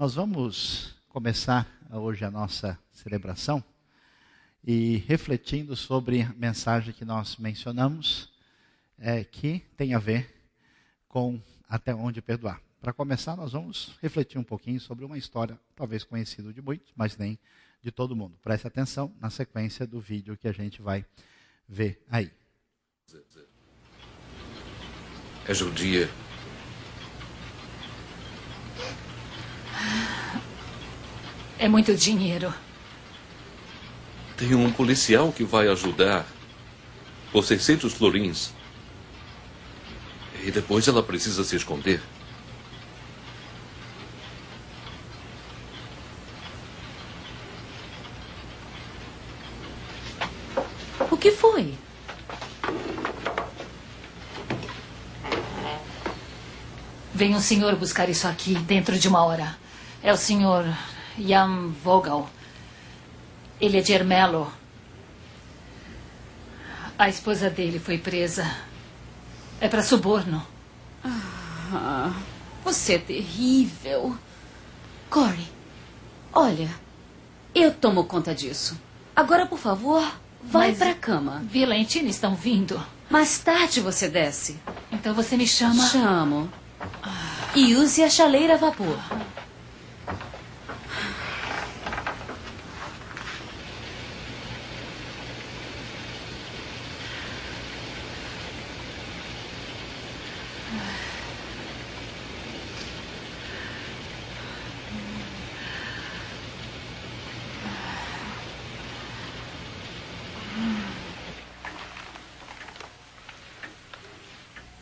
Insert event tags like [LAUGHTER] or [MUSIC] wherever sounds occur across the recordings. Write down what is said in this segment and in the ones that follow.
Nós vamos começar hoje a nossa celebração e refletindo sobre a mensagem que nós mencionamos, é, que tem a ver com até onde perdoar. Para começar, nós vamos refletir um pouquinho sobre uma história talvez conhecida de muitos, mas nem de todo mundo. Preste atenção na sequência do vídeo que a gente vai ver aí. É judia. É muito dinheiro. Tem um policial que vai ajudar. Por 600 florins. E depois ela precisa se esconder. O que foi? Vem um senhor buscar isso aqui dentro de uma hora. É o senhor Jan Vogel. Ele é de Ermelo. A esposa dele foi presa. É para suborno. Ah, você é terrível. Corey, olha, eu tomo conta disso. Agora, por favor, vai Mas- pra cama. Violentine estão vindo. Mais tarde você desce. Então você me chama. Chamo. E use a chaleira a vapor.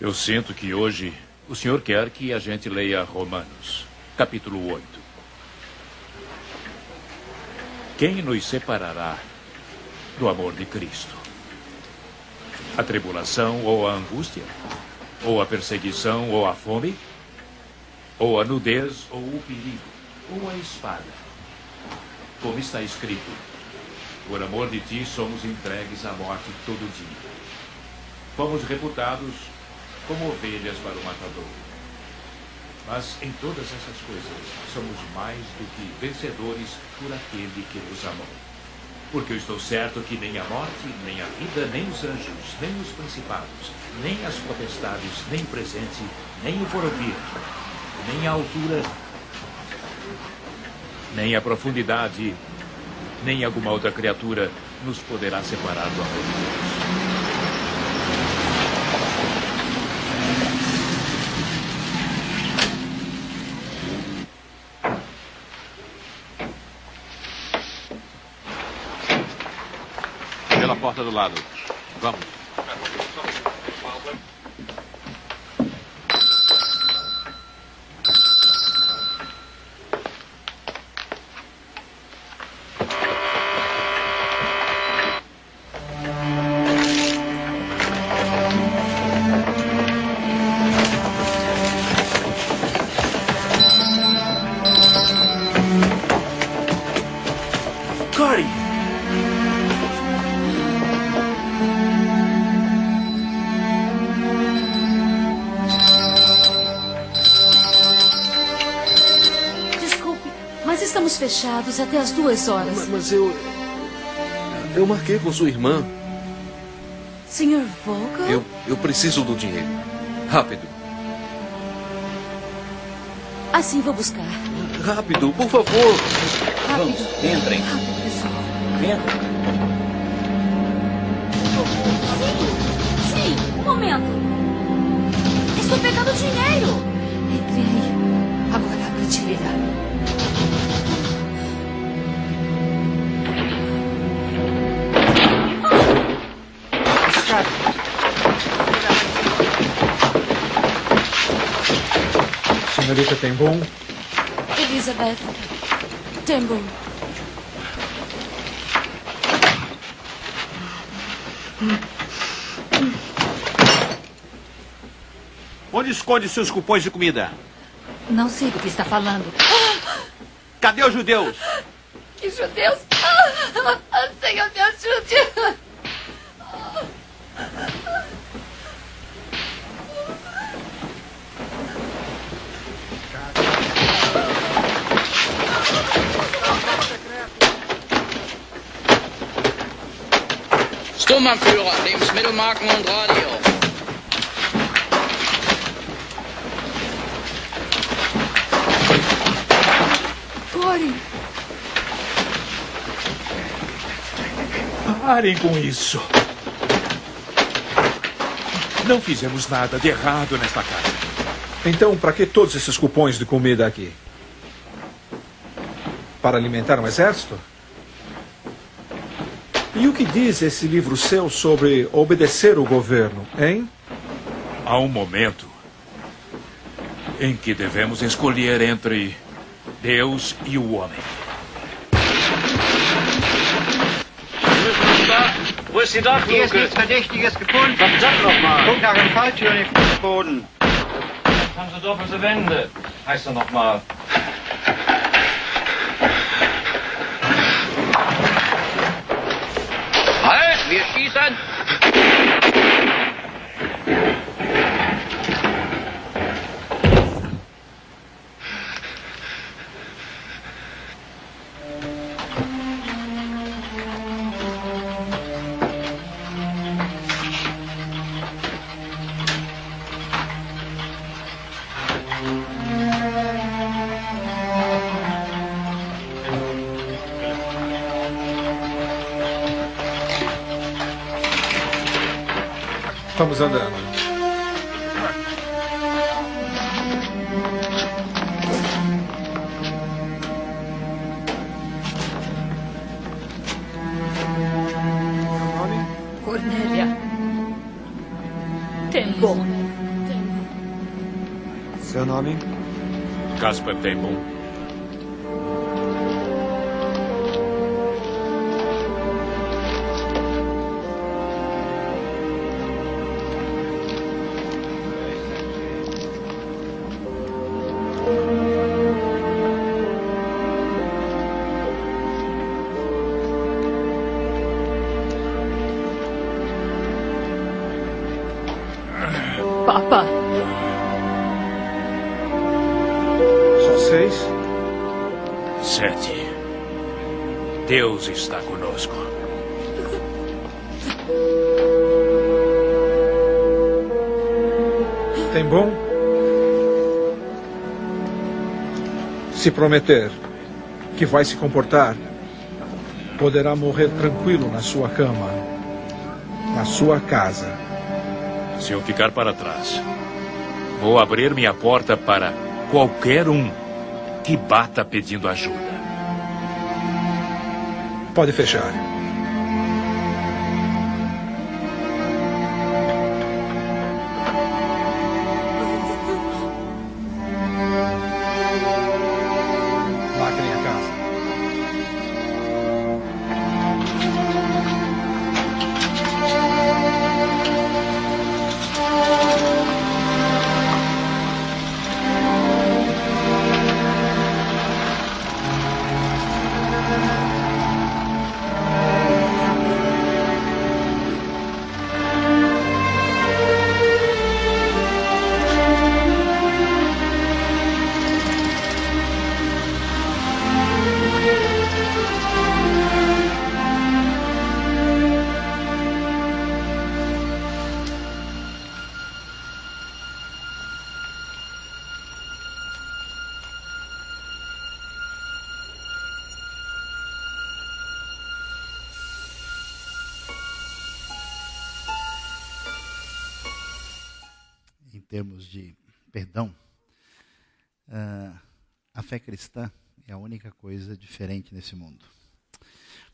Eu sinto que hoje o senhor quer que a gente leia Romanos, capítulo 8. Quem nos separará do amor de Cristo? A tribulação ou a angústia? Ou a perseguição ou a fome? Ou a nudez ou o perigo? Ou a espada? Como está escrito, por amor de ti somos entregues à morte todo dia. Fomos reputados como ovelhas para o matador. Mas em todas essas coisas somos mais do que vencedores por aquele que nos amou. Porque eu estou certo que nem a morte, nem a vida, nem os anjos, nem os principados, nem as potestades, nem o presente, nem o porvir, nem a altura, nem a profundidade, nem alguma outra criatura nos poderá separar do amor de Deus. Do lado. Vamos. Fechados até as duas horas. Ma- Mas eu. Eu marquei com sua irmã. Senhor Vogel? Eu, eu preciso do dinheiro. Rápido. Assim vou buscar. Rápido, por favor. Rápido. Entrem. Rápido, pessoal. Entrem. Sim, sim, um momento. Estou pegando dinheiro. Entre aí. Agora a prateleira. Senhorita Tembum, Elizabeth Tembo. Onde esconde seus cupons de comida? Não sei do que está falando. Cadê os judeus? Que judeus! Ah, Senhor, me ajude! Stromanführer, Lebensmittelmarken und Radio. Corey, Parem com isso. Não fizemos nada de errado nesta casa. Então, para que todos esses cupons de comida aqui? Para alimentar um exército? E o que diz esse livro seu sobre obedecer o governo, hein? Há um momento em que devemos escolher entre Deus e o homem. Wo ist die Dachluke? Hier ist nichts Verdächtiges gefunden. Verdammt nochmal. Guck nach dem Falltüren im Fußboden. Haben Sie doppelte Wände. Heißt er nochmal. Halt, Vamos andando. Cornélia. Tempo. Seu nome? Casper Temple. Tem bom? Se prometer que vai se comportar, poderá morrer tranquilo na sua cama, na sua casa. Se eu ficar para trás, vou abrir minha porta para qualquer um que bata pedindo ajuda. Pode fechar. Termos de perdão, ah, a fé cristã é a única coisa diferente nesse mundo.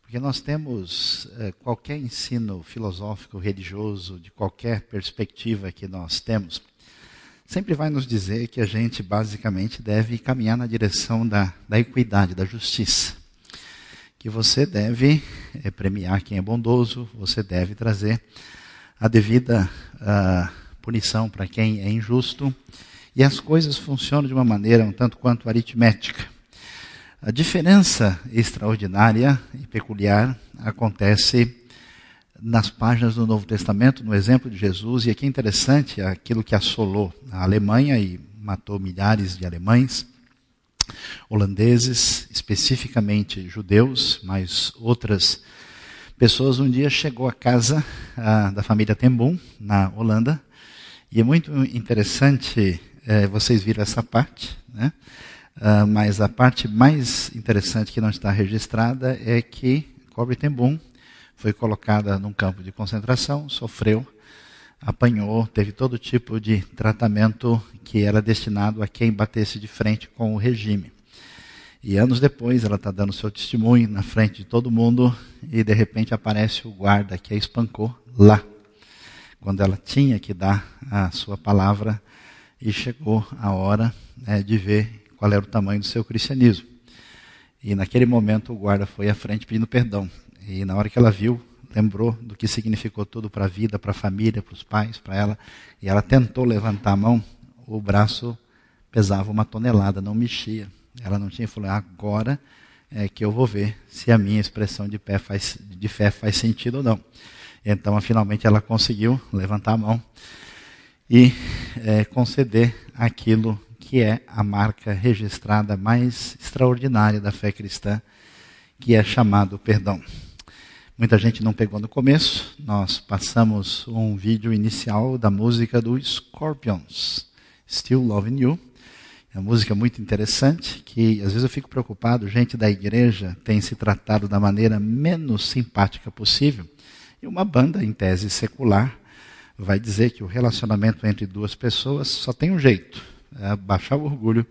Porque nós temos eh, qualquer ensino filosófico, religioso, de qualquer perspectiva que nós temos, sempre vai nos dizer que a gente basicamente deve caminhar na direção da, da equidade, da justiça. Que você deve eh, premiar quem é bondoso, você deve trazer a devida ah, punição para quem é injusto, e as coisas funcionam de uma maneira um tanto quanto aritmética. A diferença extraordinária e peculiar acontece nas páginas do Novo Testamento, no exemplo de Jesus, e aqui é interessante aquilo que assolou a Alemanha e matou milhares de alemães, holandeses, especificamente judeus, mas outras pessoas um dia chegou à casa ah, da família Tembum, na Holanda, e é muito interessante é, vocês viram essa parte, né? Ah, mas a parte mais interessante que não está registrada é que Cobre Tembum foi colocada num campo de concentração, sofreu, apanhou, teve todo tipo de tratamento que era destinado a quem batesse de frente com o regime. E anos depois ela está dando seu testemunho na frente de todo mundo e de repente aparece o guarda que a espancou lá, quando ela tinha que dar a sua palavra e chegou a hora né, de ver qual era o tamanho do seu cristianismo. E naquele momento o guarda foi à frente pedindo perdão. E na hora que ela viu, lembrou do que significou tudo para a vida, para a família, para os pais, para ela. E ela tentou levantar a mão, o braço pesava uma tonelada, não mexia. Ela não tinha, falou, agora é que eu vou ver se a minha expressão de, pé faz, de fé faz sentido ou não. Então, finalmente, ela conseguiu levantar a mão e é, conceder aquilo que é a marca registrada mais extraordinária da fé cristã, que é chamado perdão. Muita gente não pegou no começo, nós passamos um vídeo inicial da música do Scorpions, Still Loving You. É uma música muito interessante, que às vezes eu fico preocupado, gente da igreja tem se tratado da maneira menos simpática possível. E uma banda, em tese secular, vai dizer que o relacionamento entre duas pessoas só tem um jeito: é baixar o orgulho,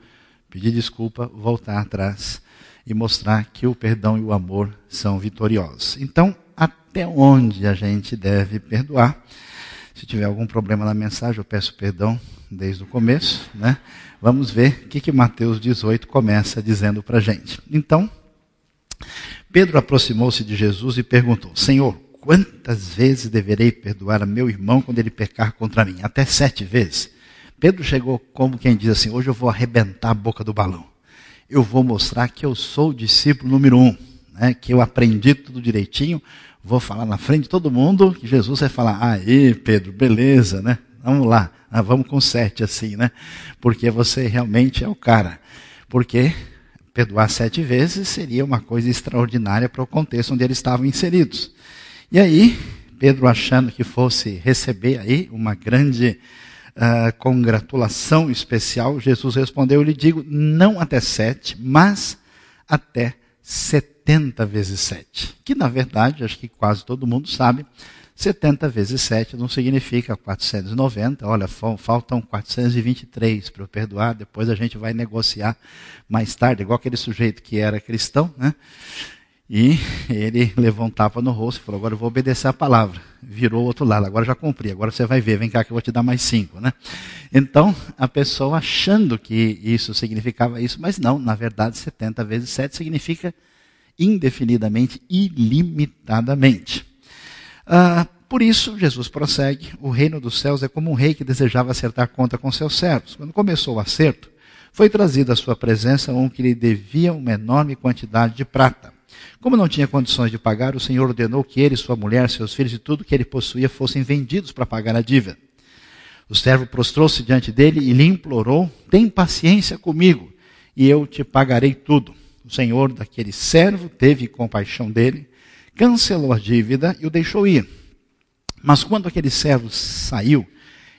pedir desculpa, voltar atrás e mostrar que o perdão e o amor são vitoriosos. Então, até onde a gente deve perdoar? Se tiver algum problema na mensagem, eu peço perdão desde o começo, né? Vamos ver o que, que Mateus 18 começa dizendo para a gente. Então, Pedro aproximou-se de Jesus e perguntou: Senhor, quantas vezes deverei perdoar a meu irmão quando ele pecar contra mim? Até sete vezes. Pedro chegou como quem diz assim: hoje eu vou arrebentar a boca do balão. Eu vou mostrar que eu sou o discípulo número um, né? que eu aprendi tudo direitinho. Vou falar na frente de todo mundo que Jesus vai falar: aí, Pedro, beleza, né? Vamos lá, ah, vamos com sete assim, né? Porque você realmente é o cara. Porque perdoar sete vezes seria uma coisa extraordinária para o contexto onde eles estavam inseridos. E aí, Pedro achando que fosse receber aí uma grande uh, congratulação especial, Jesus respondeu: Eu lhe digo, não até sete, mas até setenta vezes sete. Que na verdade, acho que quase todo mundo sabe, 70 vezes 7 não significa 490. Olha, faltam 423 para eu perdoar. Depois a gente vai negociar mais tarde, igual aquele sujeito que era cristão, né? E ele levou um tapa no rosto e falou: Agora eu vou obedecer a palavra. Virou o outro lado, agora já cumpri, agora você vai ver, vem cá que eu vou te dar mais cinco. Né? Então, a pessoa achando que isso significava isso, mas não, na verdade, 70 vezes 7 significa indefinidamente, ilimitadamente. Ah, por isso, Jesus prossegue: o reino dos céus é como um rei que desejava acertar conta com seus servos. Quando começou o acerto, foi trazido à sua presença um que lhe devia uma enorme quantidade de prata. Como não tinha condições de pagar, o Senhor ordenou que ele, sua mulher, seus filhos e tudo que ele possuía fossem vendidos para pagar a dívida. O servo prostrou-se diante dele e lhe implorou: Tem paciência comigo, e eu te pagarei tudo. O Senhor daquele servo teve compaixão dele cancelou a dívida e o deixou ir. Mas quando aquele servo saiu,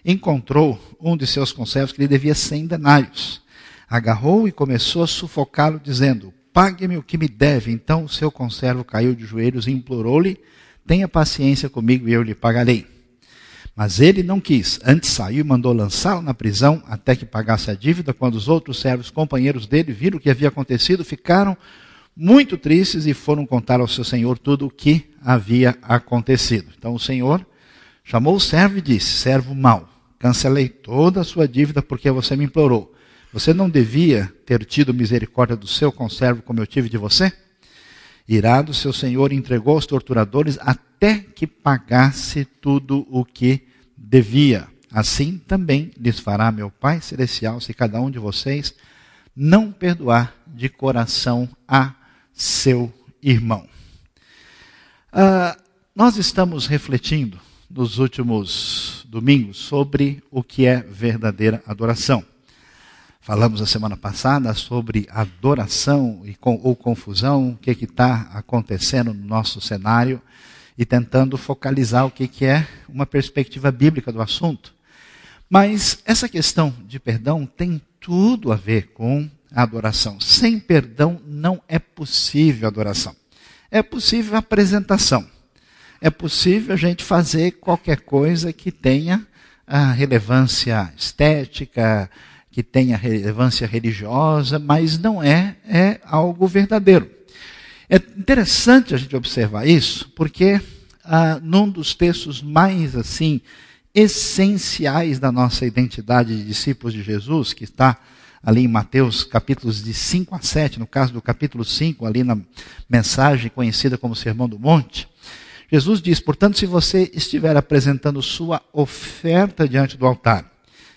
encontrou um de seus conservos que lhe devia cem denários. Agarrou e começou a sufocá-lo, dizendo: Pague-me o que me deve. Então o seu conservo caiu de joelhos e implorou-lhe: Tenha paciência comigo e eu lhe pagarei. Mas ele não quis. Antes saiu e mandou lançá-lo na prisão até que pagasse a dívida. Quando os outros servos, companheiros dele, viram o que havia acontecido, ficaram muito tristes e foram contar ao seu senhor tudo o que havia acontecido. Então o senhor chamou o servo e disse: Servo mau, cancelei toda a sua dívida porque você me implorou. Você não devia ter tido misericórdia do seu conservo como eu tive de você? Irado, seu senhor entregou aos torturadores até que pagasse tudo o que devia. Assim também lhes fará meu Pai Celestial se cada um de vocês não perdoar de coração a seu irmão. Uh, nós estamos refletindo nos últimos domingos sobre o que é verdadeira adoração. Falamos a semana passada sobre adoração e ou confusão, o que está acontecendo no nosso cenário. e tentando focalizar o que, que é uma perspectiva bíblica do assunto. Mas essa questão de perdão tem tudo a ver com a adoração. Sem perdão não é possível adoração. É possível apresentação. É possível a gente fazer qualquer coisa que tenha a relevância estética, que tenha relevância religiosa, mas não é, é algo verdadeiro. É interessante a gente observar isso, porque ah, num dos textos mais assim essenciais da nossa identidade de discípulos de Jesus, que está ali em Mateus capítulos de 5 a 7, no caso do capítulo 5, ali na mensagem conhecida como Sermão do Monte, Jesus diz: portanto, se você estiver apresentando sua oferta diante do altar,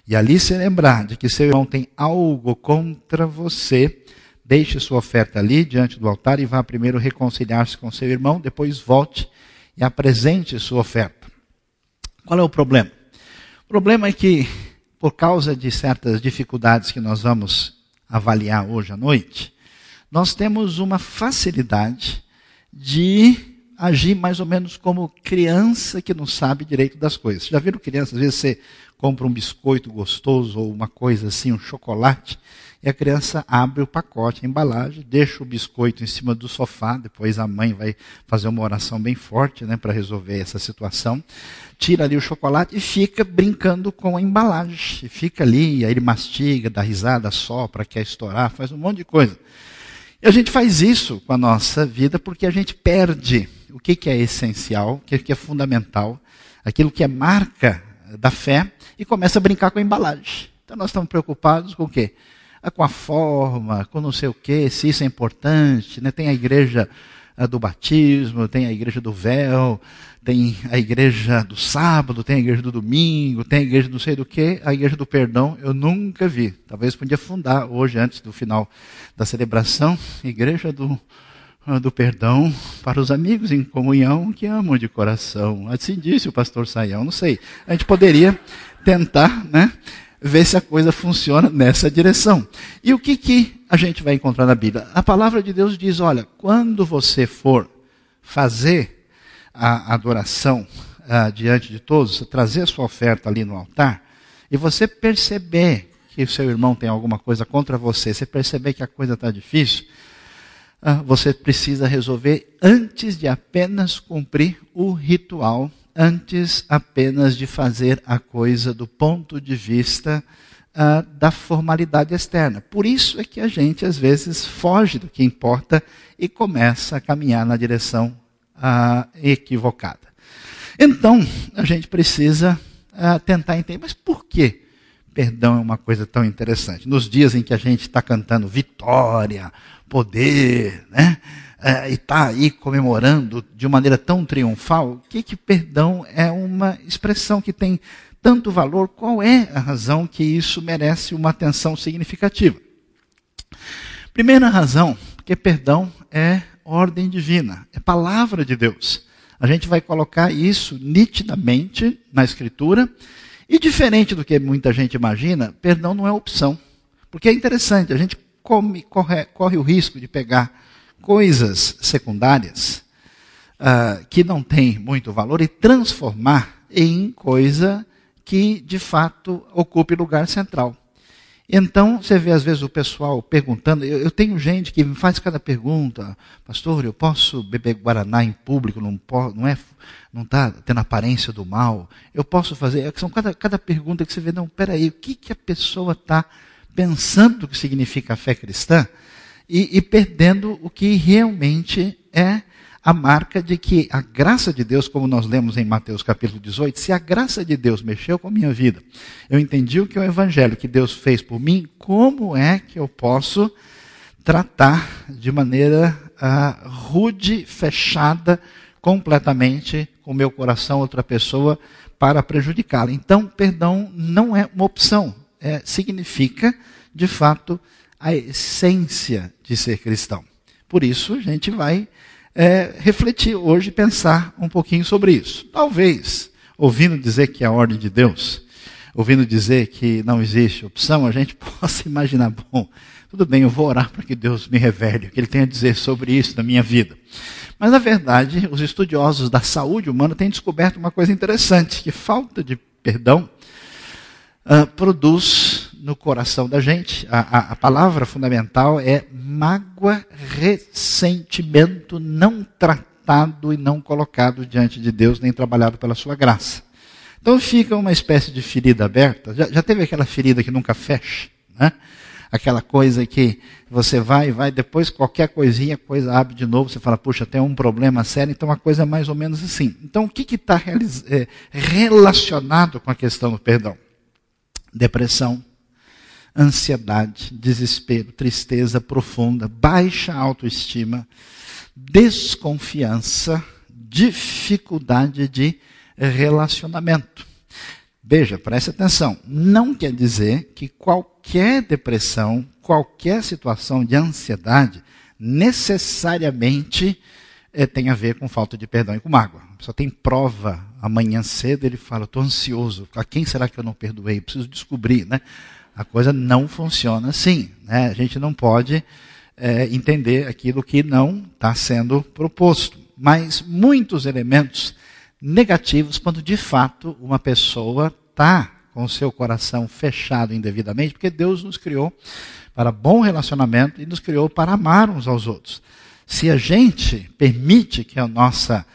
e ali se lembrar de que seu irmão tem algo contra você, deixe sua oferta ali diante do altar e vá primeiro reconciliar-se com seu irmão, depois volte e apresente sua oferta. Qual é o problema? O problema é que, por causa de certas dificuldades que nós vamos avaliar hoje à noite, nós temos uma facilidade de agir mais ou menos como criança que não sabe direito das coisas. Já viram criança? Às vezes você compra um biscoito gostoso ou uma coisa assim, um chocolate, e a criança abre o pacote, a embalagem, deixa o biscoito em cima do sofá, depois a mãe vai fazer uma oração bem forte né, para resolver essa situação, tira ali o chocolate e fica brincando com a embalagem. Fica ali, aí ele mastiga, dá risada, sopra, quer estourar, faz um monte de coisa. E a gente faz isso com a nossa vida porque a gente perde o que, que é essencial, o que, que é fundamental, aquilo que é marca da fé, e começa a brincar com a embalagem. Então nós estamos preocupados com o quê? Ah, com a forma, com não sei o quê, se isso é importante. Né? Tem a igreja ah, do batismo, tem a igreja do véu, tem a igreja do sábado, tem a igreja do domingo, tem a igreja não sei do que, a igreja do perdão eu nunca vi. Talvez podia fundar hoje, antes do final da celebração, igreja do do perdão para os amigos em comunhão que amam de coração. Assim disse o pastor Saião, não sei. A gente poderia tentar, né, ver se a coisa funciona nessa direção. E o que, que a gente vai encontrar na Bíblia? A palavra de Deus diz: olha, quando você for fazer a adoração ah, diante de todos, trazer a sua oferta ali no altar, e você perceber que o seu irmão tem alguma coisa contra você, você perceber que a coisa está difícil, você precisa resolver antes de apenas cumprir o ritual, antes apenas de fazer a coisa do ponto de vista uh, da formalidade externa. Por isso é que a gente às vezes foge do que importa e começa a caminhar na direção uh, equivocada. Então, a gente precisa uh, tentar entender, mas por que perdão é uma coisa tão interessante? Nos dias em que a gente está cantando vitória, poder, né? É, e está aí comemorando de maneira tão triunfal, o que, que perdão é uma expressão que tem tanto valor? Qual é a razão que isso merece uma atenção significativa? Primeira razão, porque perdão é ordem divina, é palavra de Deus. A gente vai colocar isso nitidamente na Escritura. E diferente do que muita gente imagina, perdão não é opção. Porque é interessante, a gente come, corre, corre o risco de pegar coisas secundárias uh, que não têm muito valor e transformar em coisa que de fato ocupe lugar central. Então, você vê às vezes o pessoal perguntando, eu, eu, tenho gente que me faz cada pergunta, pastor, eu posso beber Guaraná em público, não, não é, não está tendo aparência do mal, eu posso fazer, é são cada, cada pergunta que você vê, não, peraí, o que, que a pessoa está pensando o que significa a fé cristã e, e perdendo o que realmente é a marca de que a graça de Deus, como nós lemos em Mateus capítulo 18, se a graça de Deus mexeu com a minha vida, eu entendi o que é o evangelho que Deus fez por mim, como é que eu posso tratar de maneira uh, rude, fechada, completamente com o meu coração outra pessoa para prejudicá-la. Então, perdão não é uma opção, é, significa, de fato, a essência de ser cristão. Por isso, a gente vai é, refletir hoje, pensar um pouquinho sobre isso. Talvez, ouvindo dizer que é a ordem de Deus, ouvindo dizer que não existe opção, a gente [LAUGHS] possa imaginar, bom, tudo bem, eu vou orar para que Deus me revele o que Ele tem a dizer sobre isso na minha vida. Mas, na verdade, os estudiosos da saúde humana têm descoberto uma coisa interessante, que falta de perdão uh, produz no coração da gente, a, a, a palavra fundamental é mágoa, ressentimento não tratado e não colocado diante de Deus, nem trabalhado pela sua graça. Então fica uma espécie de ferida aberta. Já, já teve aquela ferida que nunca fecha? Né? Aquela coisa que você vai e vai, depois qualquer coisinha, a coisa abre de novo, você fala, puxa, tem um problema sério, então a coisa é mais ou menos assim. Então o que está é, relacionado com a questão do perdão? Depressão, ansiedade, desespero, tristeza profunda, baixa autoestima, desconfiança, dificuldade de relacionamento. Veja, preste atenção. Não quer dizer que qualquer depressão, qualquer situação de ansiedade, necessariamente é, tem a ver com falta de perdão e com mágoa. Só tem prova amanhã cedo, ele fala: estou ansioso. A quem será que eu não perdoei? Preciso descobrir, né? A coisa não funciona assim. Né? A gente não pode é, entender aquilo que não está sendo proposto. Mas muitos elementos negativos quando de fato uma pessoa está com o seu coração fechado indevidamente, porque Deus nos criou para bom relacionamento e nos criou para amar uns aos outros. Se a gente permite que a nossa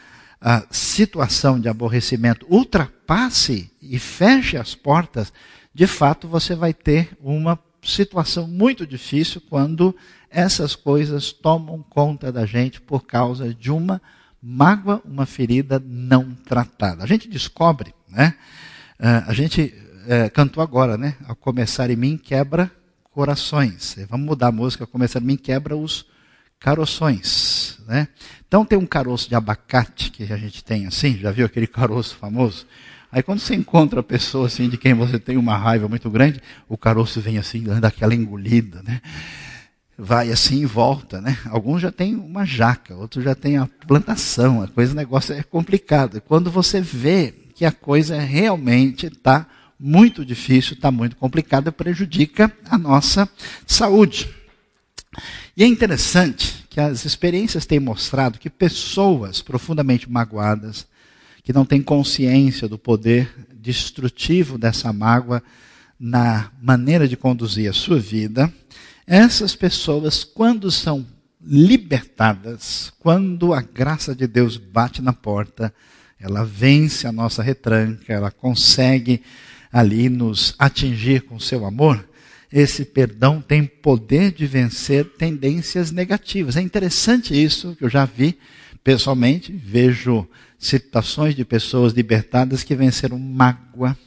a situação de aborrecimento ultrapasse e feche as portas, de fato você vai ter uma situação muito difícil quando essas coisas tomam conta da gente por causa de uma mágoa, uma ferida não tratada. A gente descobre, né? Uh, a gente uh, cantou agora, né? Ao começar em mim quebra corações. Vamos mudar a música. Ao começar em mim quebra os caroções, né? Então tem um caroço de abacate que a gente tem assim, já viu aquele caroço famoso? Aí quando você encontra a pessoa assim de quem você tem uma raiva muito grande, o caroço vem assim, dando aquela engolida, né? vai assim e volta, né? Alguns já têm uma jaca, outros já têm a plantação, a coisa, o negócio é complicado. Quando você vê que a coisa realmente está muito difícil, está muito complicada, prejudica a nossa saúde. E é interessante que as experiências têm mostrado que pessoas profundamente magoadas, que não têm consciência do poder destrutivo dessa mágoa na maneira de conduzir a sua vida, essas pessoas, quando são libertadas, quando a graça de Deus bate na porta, ela vence a nossa retranca, ela consegue ali nos atingir com seu amor, esse perdão tem poder de vencer tendências negativas. É interessante isso que eu já vi pessoalmente, vejo citações de pessoas libertadas que venceram mágoa,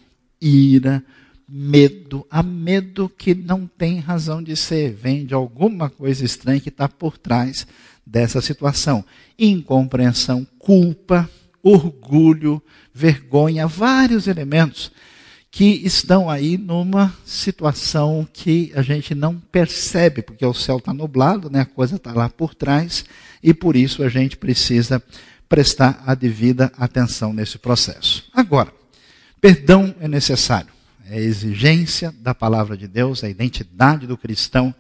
ira, medo, há medo que não tem razão de ser, vem de alguma coisa estranha que está por trás dessa situação. Incompreensão, culpa, orgulho, vergonha, vários elementos que estão aí numa situação que a gente não percebe, porque o céu está nublado, né? a coisa está lá por trás, e por isso a gente precisa prestar a devida atenção nesse processo. Agora, perdão é necessário é a exigência da palavra de Deus, a identidade do cristão.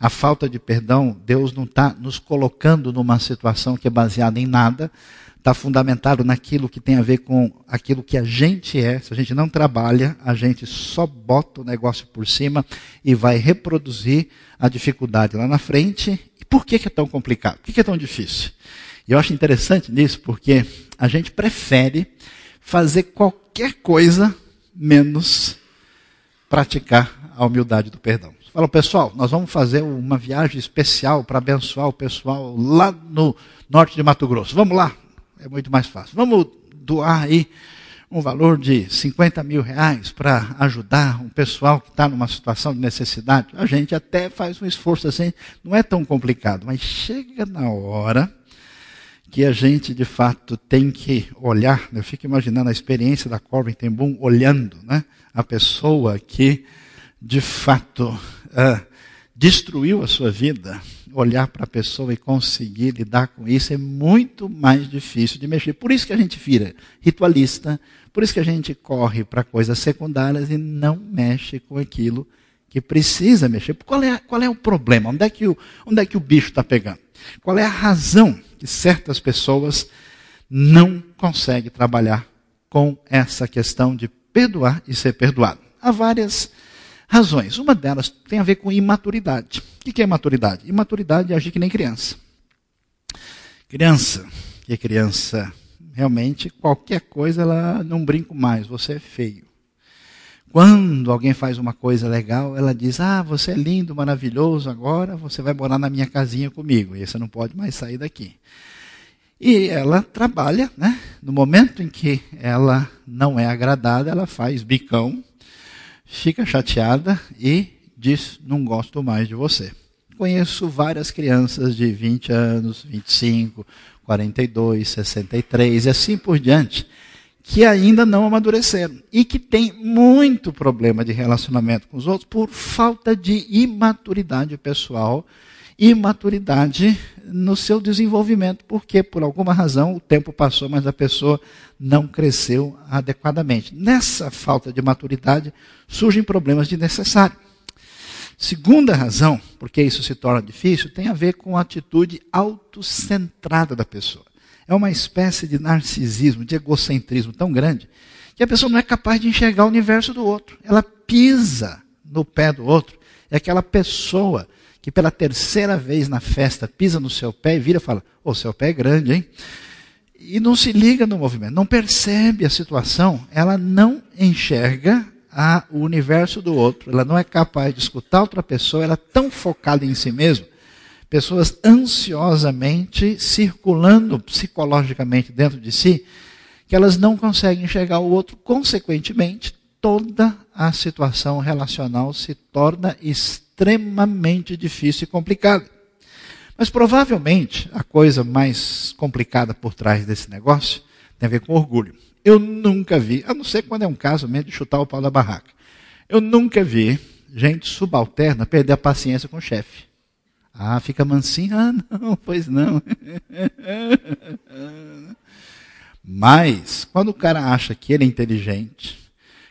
A falta de perdão, Deus não está nos colocando numa situação que é baseada em nada, está fundamentado naquilo que tem a ver com aquilo que a gente é. Se a gente não trabalha, a gente só bota o negócio por cima e vai reproduzir a dificuldade lá na frente. E por que, que é tão complicado? Por que, que é tão difícil? E eu acho interessante nisso porque a gente prefere fazer qualquer coisa menos praticar a humildade do perdão. Fala, pessoal, nós vamos fazer uma viagem especial para abençoar o pessoal lá no norte de Mato Grosso. Vamos lá, é muito mais fácil. Vamos doar aí um valor de 50 mil reais para ajudar um pessoal que está numa situação de necessidade. A gente até faz um esforço assim, não é tão complicado, mas chega na hora que a gente de fato tem que olhar. Eu fico imaginando a experiência da Corbin Tembum olhando, né? a pessoa que, de fato, uh, destruiu a sua vida, olhar para a pessoa e conseguir lidar com isso é muito mais difícil de mexer. Por isso que a gente vira ritualista, por isso que a gente corre para coisas secundárias e não mexe com aquilo que precisa mexer. Qual é, qual é o problema? Onde é que o, onde é que o bicho está pegando? Qual é a razão que certas pessoas não conseguem trabalhar com essa questão de perdoar e ser perdoado? Há várias razões. Uma delas tem a ver com imaturidade. O que é imaturidade? Imaturidade é agir que nem criança. Criança, que é criança, realmente, qualquer coisa ela não brinca mais, você é feio. Quando alguém faz uma coisa legal, ela diz: Ah, você é lindo, maravilhoso, agora você vai morar na minha casinha comigo, e você não pode mais sair daqui. E ela trabalha, né? No momento em que ela não é agradada, ela faz bicão, fica chateada e diz: Não gosto mais de você. Conheço várias crianças de 20 anos, 25, 42, 63 e assim por diante, que ainda não amadureceram e que têm muito problema de relacionamento com os outros por falta de imaturidade pessoal, imaturidade no seu desenvolvimento, porque por alguma razão o tempo passou, mas a pessoa não cresceu adequadamente. Nessa falta de maturidade surgem problemas de necessário. Segunda razão, porque isso se torna difícil, tem a ver com a atitude autocentrada da pessoa. É uma espécie de narcisismo, de egocentrismo tão grande, que a pessoa não é capaz de enxergar o universo do outro. Ela pisa no pé do outro. É aquela pessoa que pela terceira vez na festa pisa no seu pé e vira e fala: Ô, oh, seu pé é grande, hein? E não se liga no movimento, não percebe a situação, ela não enxerga a, o universo do outro, ela não é capaz de escutar outra pessoa, ela é tão focada em si mesma, pessoas ansiosamente circulando psicologicamente dentro de si, que elas não conseguem enxergar o outro, consequentemente, toda a situação relacional se torna extremamente difícil e complicada. Mas provavelmente a coisa mais complicada por trás desse negócio tem a ver com orgulho. Eu nunca vi, a não ser quando é um caso mesmo de chutar o pau da barraca. Eu nunca vi gente subalterna perder a paciência com o chefe. Ah, fica mansinho? Ah, não, [LAUGHS] pois não. Mas, quando o cara acha que ele é inteligente,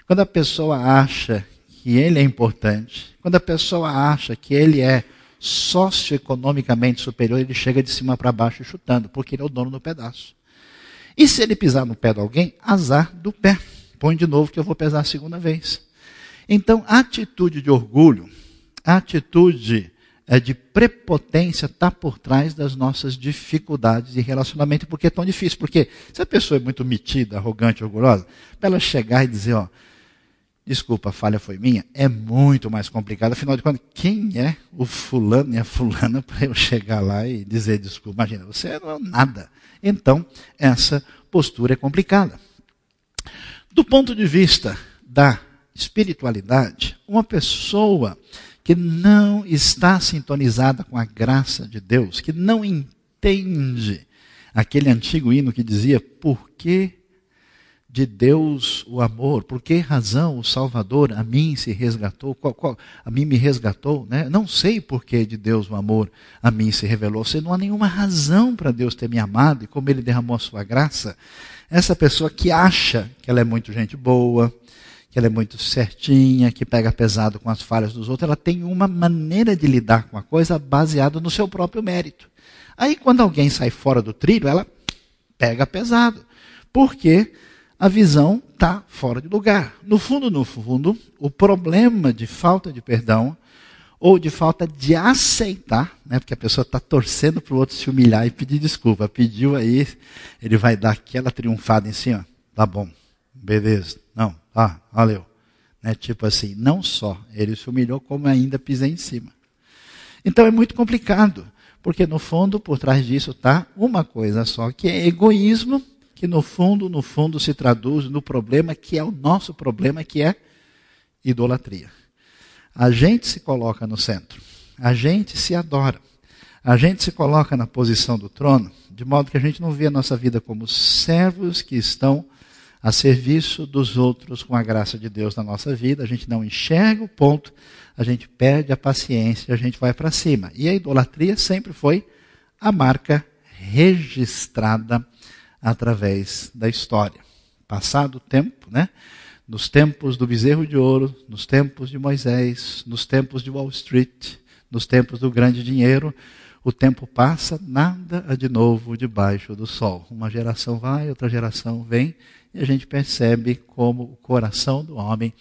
quando a pessoa acha que ele é importante, quando a pessoa acha que ele é socioeconomicamente superior, ele chega de cima para baixo chutando, porque ele é o dono do pedaço. E se ele pisar no pé de alguém, azar do pé. Põe de novo que eu vou pesar a segunda vez. Então, a atitude de orgulho, a atitude é, de prepotência está por trás das nossas dificuldades de relacionamento. Porque é tão difícil? Porque se a pessoa é muito metida, arrogante, orgulhosa, para ela chegar e dizer, ó, desculpa, a falha foi minha, é muito mais complicado. Afinal de contas, quem é o fulano e a fulana [LAUGHS] para eu chegar lá e dizer desculpa? Imagina, você não é nada. Então, essa postura é complicada. Do ponto de vista da espiritualidade, uma pessoa que não está sintonizada com a graça de Deus, que não entende aquele antigo hino que dizia: Por que de Deus o amor, por que razão o Salvador a mim se resgatou, qual, qual, a mim me resgatou, né? Não sei por que de Deus o amor a mim se revelou. Você não há nenhuma razão para Deus ter me amado e como Ele derramou a sua graça. Essa pessoa que acha que ela é muito gente boa, que ela é muito certinha, que pega pesado com as falhas dos outros, ela tem uma maneira de lidar com a coisa baseada no seu próprio mérito. Aí quando alguém sai fora do trilho, ela pega pesado. Por quê? A visão está fora de lugar. No fundo, no fundo, o problema de falta de perdão ou de falta de aceitar, né, porque a pessoa está torcendo para o outro se humilhar e pedir desculpa. Pediu aí, ele vai dar aquela triunfada em cima. Tá bom, beleza. Não, ah, valeu. Né, tipo assim, não só ele se humilhou, como ainda pisei em cima. Então é muito complicado, porque no fundo, por trás disso está uma coisa só, que é egoísmo que no fundo, no fundo se traduz no problema que é o nosso problema, que é idolatria. A gente se coloca no centro, a gente se adora, a gente se coloca na posição do trono, de modo que a gente não vê a nossa vida como servos que estão a serviço dos outros com a graça de Deus na nossa vida, a gente não enxerga o ponto, a gente perde a paciência, a gente vai para cima. E a idolatria sempre foi a marca registrada através da história. Passado o tempo, né? Nos tempos do bezerro de ouro, nos tempos de Moisés, nos tempos de Wall Street, nos tempos do grande dinheiro, o tempo passa, nada há de novo debaixo do sol. Uma geração vai, outra geração vem, e a gente percebe como o coração do homem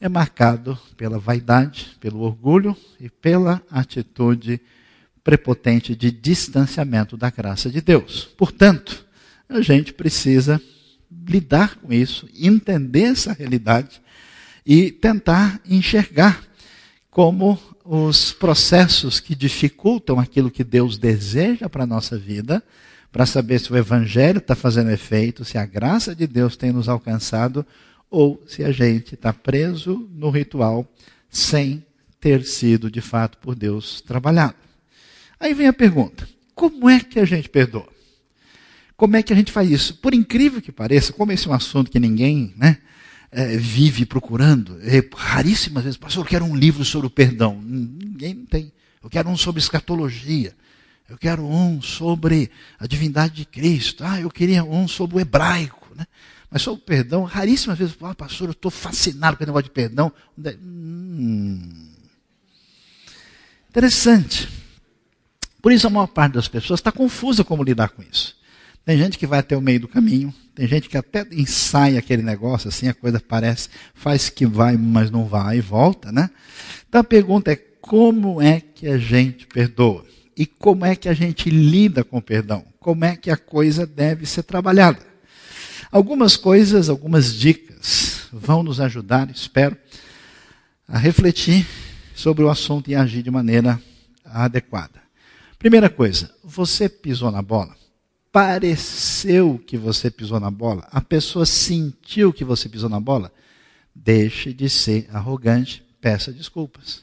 é marcado pela vaidade, pelo orgulho e pela atitude prepotente de distanciamento da graça de Deus. Portanto, a gente precisa lidar com isso, entender essa realidade e tentar enxergar como os processos que dificultam aquilo que Deus deseja para a nossa vida, para saber se o Evangelho está fazendo efeito, se a graça de Deus tem nos alcançado, ou se a gente está preso no ritual sem ter sido de fato por Deus trabalhado. Aí vem a pergunta: como é que a gente perdoa? Como é que a gente faz isso? Por incrível que pareça, como esse é um assunto que ninguém né, é, vive procurando, é, raríssimas vezes, pastor, eu quero um livro sobre o perdão. Ninguém tem. Eu quero um sobre escatologia. Eu quero um sobre a divindade de Cristo. Ah, eu queria um sobre o hebraico. Né? Mas sobre o perdão, raríssimas vezes, ah, pastor, eu estou fascinado com o negócio de perdão. Hum. Interessante. Por isso a maior parte das pessoas está confusa como lidar com isso. Tem gente que vai até o meio do caminho, tem gente que até ensaia aquele negócio, assim, a coisa parece, faz que vai, mas não vai e volta, né? Então a pergunta é: como é que a gente perdoa? E como é que a gente lida com o perdão? Como é que a coisa deve ser trabalhada? Algumas coisas, algumas dicas vão nos ajudar, espero, a refletir sobre o assunto e agir de maneira adequada. Primeira coisa, você pisou na bola? Pareceu que você pisou na bola, a pessoa sentiu que você pisou na bola, deixe de ser arrogante, peça desculpas.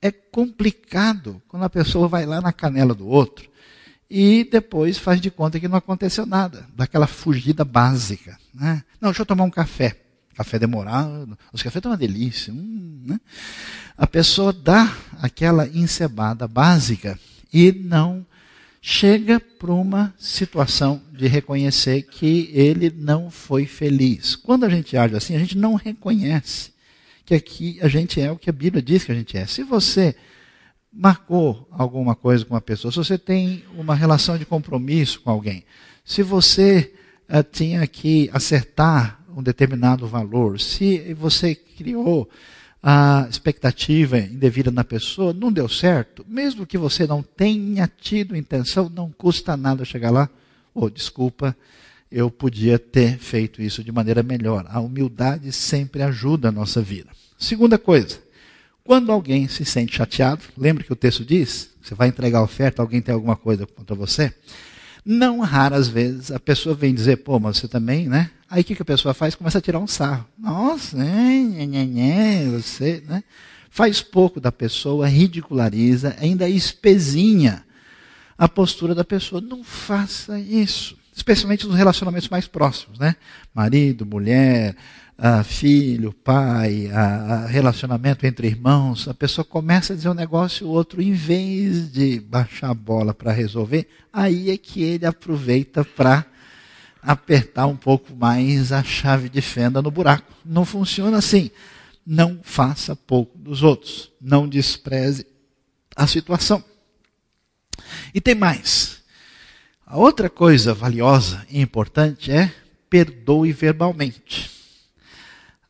É complicado quando a pessoa vai lá na canela do outro e depois faz de conta que não aconteceu nada, daquela fugida básica. Né? Não, deixa eu tomar um café. Café demorado, os cafés estão uma delícia. Hum, né? A pessoa dá aquela encebada básica e não chega para uma situação de reconhecer que ele não foi feliz. Quando a gente age assim, a gente não reconhece que aqui a gente é o que a Bíblia diz que a gente é. Se você marcou alguma coisa com uma pessoa, se você tem uma relação de compromisso com alguém, se você uh, tinha que acertar um determinado valor, se você criou a expectativa indevida na pessoa, não deu certo, mesmo que você não tenha tido intenção, não custa nada chegar lá. Oh, desculpa, eu podia ter feito isso de maneira melhor. A humildade sempre ajuda a nossa vida. Segunda coisa, quando alguém se sente chateado, lembra que o texto diz? Você vai entregar a oferta, alguém tem alguma coisa contra você? Não raras vezes a pessoa vem dizer, pô, mas você também, né? Aí o que, que a pessoa faz? Começa a tirar um sarro. Nossa, né, né, né, você, né? Faz pouco da pessoa, ridiculariza, ainda espezinha a postura da pessoa. Não faça isso. Especialmente nos relacionamentos mais próximos, né? Marido, mulher, ah, filho, pai, ah, relacionamento entre irmãos, a pessoa começa a dizer um negócio e o outro, em vez de baixar a bola para resolver, aí é que ele aproveita para apertar um pouco mais a chave de fenda no buraco. Não funciona assim. Não faça pouco dos outros. Não despreze a situação. E tem mais. A outra coisa valiosa e importante é perdoe verbalmente.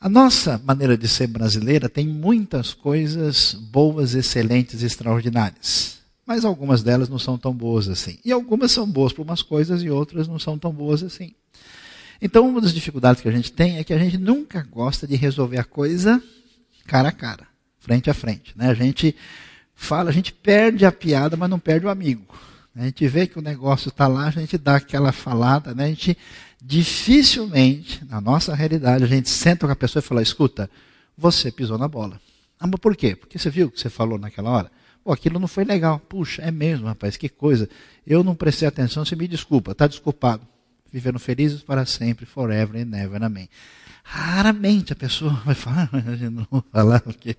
A nossa maneira de ser brasileira tem muitas coisas boas, excelentes, extraordinárias. Mas algumas delas não são tão boas assim. E algumas são boas para umas coisas e outras não são tão boas assim. Então, uma das dificuldades que a gente tem é que a gente nunca gosta de resolver a coisa cara a cara, frente a frente. Né? A gente fala, a gente perde a piada, mas não perde o amigo. A gente vê que o negócio está lá, a gente dá aquela falada, né? a gente dificilmente, na nossa realidade, a gente senta com a pessoa e fala: escuta, você pisou na bola. Ah, mas por quê? Porque você viu o que você falou naquela hora? Pô, aquilo não foi legal. Puxa, é mesmo, rapaz, que coisa. Eu não prestei atenção, você me desculpa, está desculpado. Viveram felizes para sempre, forever and ever. Amém. Raramente a pessoa vai falar, [LAUGHS] não vou falar, porque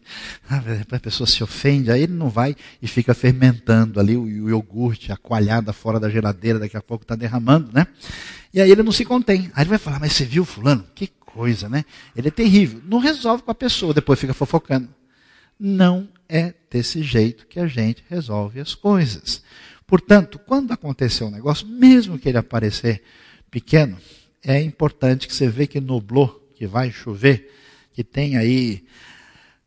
a pessoa se ofende, aí ele não vai e fica fermentando ali o, iogurte, a coalhada fora da geladeira, daqui a pouco está derramando, né? E aí ele não se contém. Aí ele vai falar, mas você viu fulano? Que coisa, né? Ele é terrível. Não resolve com a pessoa, depois fica fofocando. Não é desse jeito que a gente resolve as coisas. Portanto, quando acontecer um negócio, mesmo que ele aparecer pequeno, é importante que você vê que nublou que vai chover, que tem aí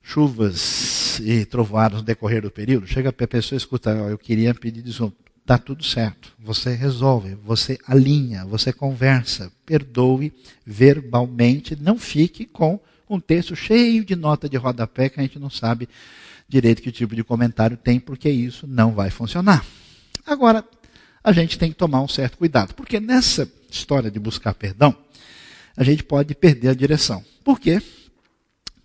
chuvas e trovoadas no decorrer do período, chega para a pessoa e escuta, eu queria pedir desculpa. Está tudo certo. Você resolve, você alinha, você conversa, perdoe verbalmente, não fique com um texto cheio de nota de rodapé que a gente não sabe direito que tipo de comentário tem, porque isso não vai funcionar. Agora, a gente tem que tomar um certo cuidado, porque nessa história de buscar perdão, a gente pode perder a direção. Por quê?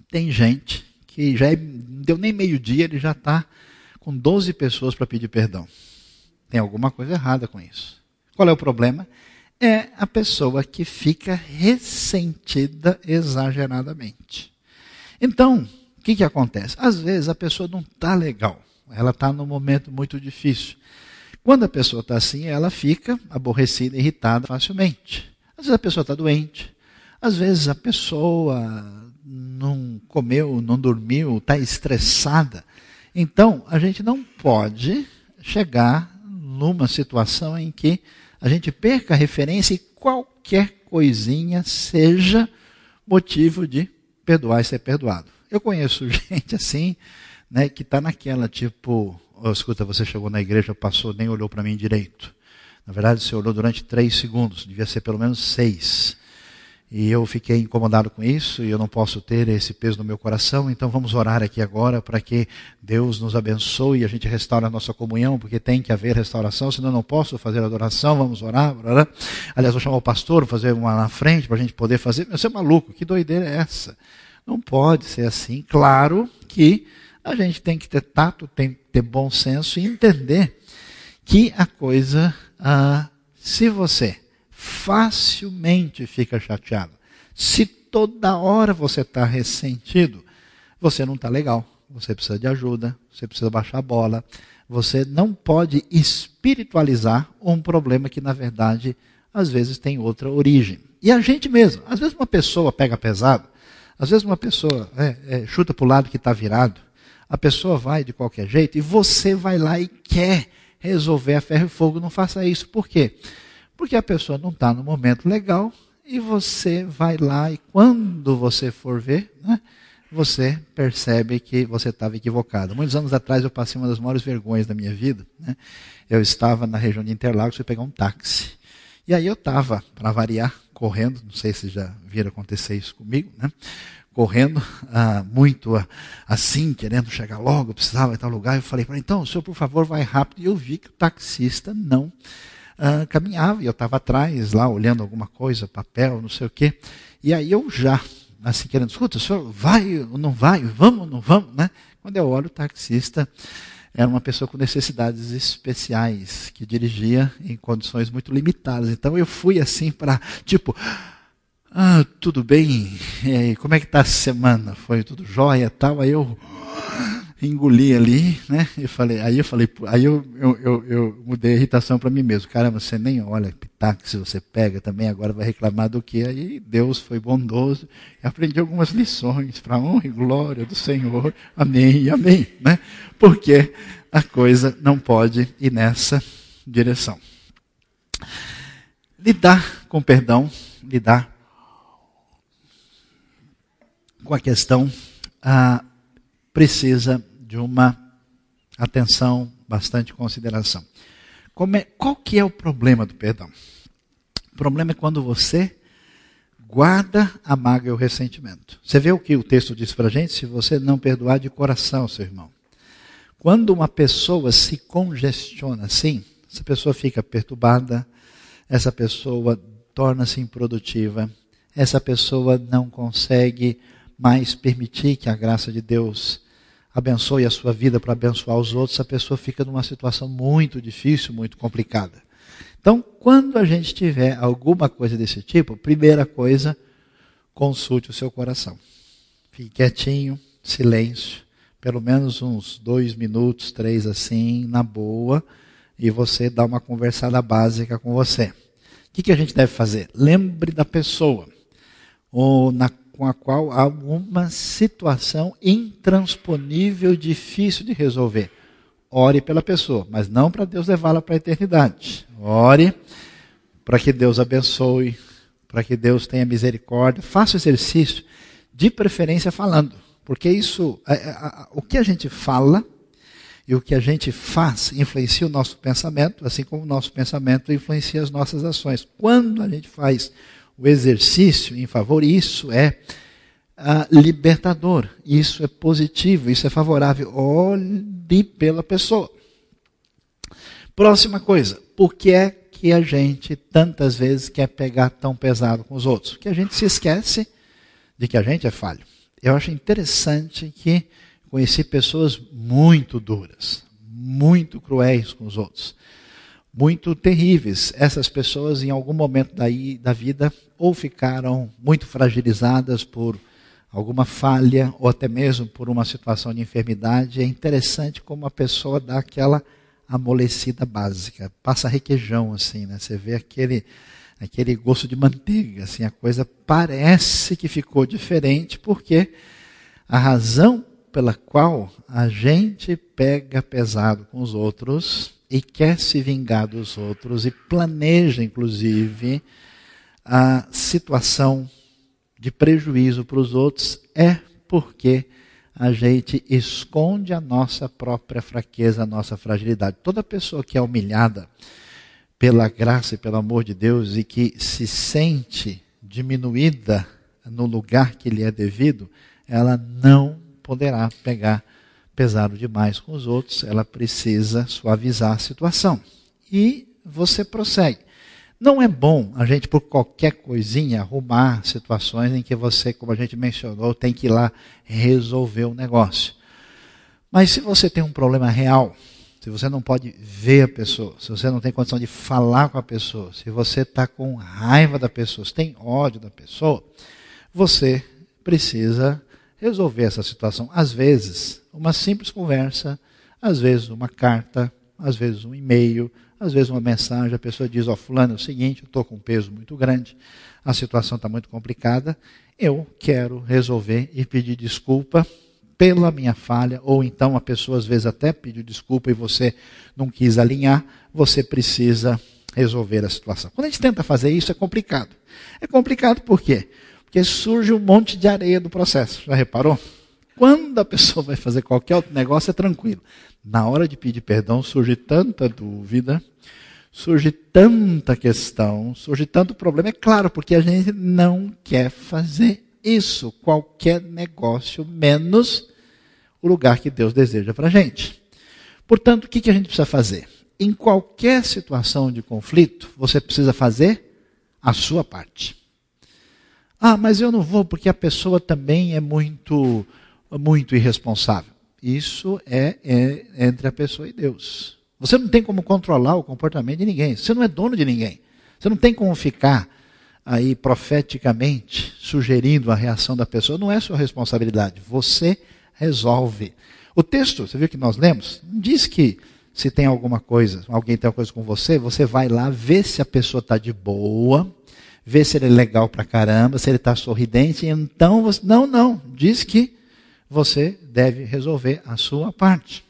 Tem gente que já é, deu nem meio-dia, ele já está com 12 pessoas para pedir perdão. Tem alguma coisa errada com isso. Qual é o problema? É a pessoa que fica ressentida exageradamente. Então, o que, que acontece? Às vezes a pessoa não está legal, ela está num momento muito difícil. Quando a pessoa está assim, ela fica aborrecida, irritada facilmente. Às vezes a pessoa está doente, às vezes a pessoa não comeu, não dormiu, está estressada. Então, a gente não pode chegar numa situação em que a gente perca a referência e qualquer coisinha seja motivo de perdoar e ser perdoado. Eu conheço [LAUGHS] gente assim, né, que está naquela tipo, oh, escuta, você chegou na igreja, passou, nem olhou para mim direito. Na verdade, você olhou durante três segundos, devia ser pelo menos seis. E eu fiquei incomodado com isso e eu não posso ter esse peso no meu coração. Então vamos orar aqui agora para que Deus nos abençoe e a gente restaure a nossa comunhão, porque tem que haver restauração, senão eu não posso fazer adoração. Vamos orar. orar. Aliás, vou chamar o pastor, fazer uma na frente para a gente poder fazer. Você é maluco, que doideira é essa? Não pode ser assim. Claro que a gente tem que ter tato, tem que ter bom senso e entender que a coisa, ah, se você facilmente fica chateado. Se toda hora você está ressentido, você não está legal. Você precisa de ajuda, você precisa baixar a bola. Você não pode espiritualizar um problema que, na verdade, às vezes tem outra origem. E a gente mesmo, às vezes uma pessoa pega pesado, às vezes uma pessoa é, é, chuta para o lado que está virado, a pessoa vai de qualquer jeito e você vai lá e quer resolver a ferro e fogo. Não faça isso. Por quê? Porque a pessoa não está no momento legal e você vai lá e quando você for ver, né, você percebe que você estava equivocado. Muitos anos atrás eu passei uma das maiores vergonhas da minha vida. Né? Eu estava na região de Interlagos e pegar um táxi. E aí eu estava, para variar, correndo, não sei se já viram acontecer isso comigo, né? correndo ah, muito ah, assim, querendo chegar logo, precisava em tal lugar. Eu falei para ele, então, o senhor, por favor, vai rápido. E eu vi que o taxista não uh, caminhava e eu estava atrás lá olhando alguma coisa, papel, não sei o quê. E aí eu já, assim, querendo, escuta, o senhor vai ou não vai? Vamos ou não vamos? Né? Quando eu olho o taxista, era uma pessoa com necessidades especiais, que dirigia em condições muito limitadas. Então eu fui assim para, tipo, ah, tudo bem? como é que está a semana? Foi tudo jóia tal? Aí eu engoli ali, né? E falei, aí eu falei, aí eu, eu, eu, eu mudei a irritação para mim mesmo. Caramba, você nem olha táxi você pega também, agora vai reclamar do que? Aí Deus foi bondoso aprendi algumas lições para honra e glória do Senhor. Amém amém, né? Porque a coisa não pode ir nessa direção. Lidar com perdão, lidar com a questão ah, precisa de uma atenção, bastante consideração. É, qual que é o problema do perdão? O problema é quando você guarda a mágoa e o ressentimento. Você vê o que o texto diz para a gente? Se você não perdoar de coração, seu irmão. Quando uma pessoa se congestiona assim, essa pessoa fica perturbada, essa pessoa torna-se improdutiva, essa pessoa não consegue mais permitir que a graça de Deus abençoe a sua vida para abençoar os outros, a pessoa fica numa situação muito difícil, muito complicada. Então, quando a gente tiver alguma coisa desse tipo, primeira coisa, consulte o seu coração. Fique quietinho, silêncio, pelo menos uns dois minutos, três assim, na boa, e você dá uma conversada básica com você. O que, que a gente deve fazer? Lembre da pessoa ou na, com a qual há uma situação intransponível, difícil de resolver. Ore pela pessoa, mas não para Deus levá-la para a eternidade. Ore para que Deus abençoe, para que Deus tenha misericórdia. Faça o exercício, de preferência falando, porque isso, é, é, o que a gente fala e o que a gente faz influencia o nosso pensamento, assim como o nosso pensamento influencia as nossas ações. Quando a gente faz o exercício em favor, isso é uh, libertador, isso é positivo, isso é favorável. Olhe pela pessoa. Próxima coisa, por que é que a gente tantas vezes quer pegar tão pesado com os outros? Porque a gente se esquece de que a gente é falho. Eu acho interessante que conheci pessoas muito duras, muito cruéis com os outros, muito terríveis. Essas pessoas, em algum momento daí, da vida, ou ficaram muito fragilizadas por alguma falha, ou até mesmo por uma situação de enfermidade. É interessante como a pessoa dá aquela amolecida básica, passa requeijão assim, né? Você vê aquele aquele gosto de manteiga, assim, a coisa parece que ficou diferente porque a razão pela qual a gente pega pesado com os outros e quer se vingar dos outros e planeja inclusive a situação de prejuízo para os outros é porque a gente esconde a nossa própria fraqueza, a nossa fragilidade. Toda pessoa que é humilhada pela graça e pelo amor de Deus e que se sente diminuída no lugar que lhe é devido, ela não poderá pegar pesado demais com os outros, ela precisa suavizar a situação. E você prossegue. Não é bom a gente, por qualquer coisinha, arrumar situações em que você, como a gente mencionou, tem que ir lá resolver o negócio. Mas se você tem um problema real, se você não pode ver a pessoa, se você não tem condição de falar com a pessoa, se você está com raiva da pessoa, se tem ódio da pessoa, você precisa resolver essa situação. Às vezes, uma simples conversa, às vezes, uma carta, às vezes, um e-mail, às vezes uma mensagem, a pessoa diz, ó, oh, fulano, é o seguinte, eu estou com um peso muito grande, a situação está muito complicada, eu quero resolver e pedir desculpa pela minha falha, ou então a pessoa às vezes até pediu desculpa e você não quis alinhar, você precisa resolver a situação. Quando a gente tenta fazer isso, é complicado. É complicado por quê? Porque surge um monte de areia do processo. Já reparou? Quando a pessoa vai fazer qualquer outro negócio, é tranquilo. Na hora de pedir perdão, surge tanta dúvida, surge tanta questão, surge tanto problema. É claro, porque a gente não quer fazer isso, qualquer negócio, menos o lugar que Deus deseja para a gente. Portanto, o que, a gente precisa fazer? Em qualquer situação de conflito, você precisa fazer a sua parte. Ah, mas eu não vou porque a pessoa também é muito, muito irresponsável. Isso é, é entre a pessoa e Deus. Você não tem como controlar o comportamento de ninguém. Você não é dono de ninguém. Você não tem como ficar aí profeticamente sugerindo a reação da pessoa. Não é sua responsabilidade. Você resolve. O texto, você viu que nós lemos, diz que se tem alguma coisa, alguém tem alguma coisa com você, você vai lá, vê se a pessoa está de boa, vê se ele é legal pra caramba, se ele está sorridente. Então, você, não, não. Diz que você deve resolver a sua parte.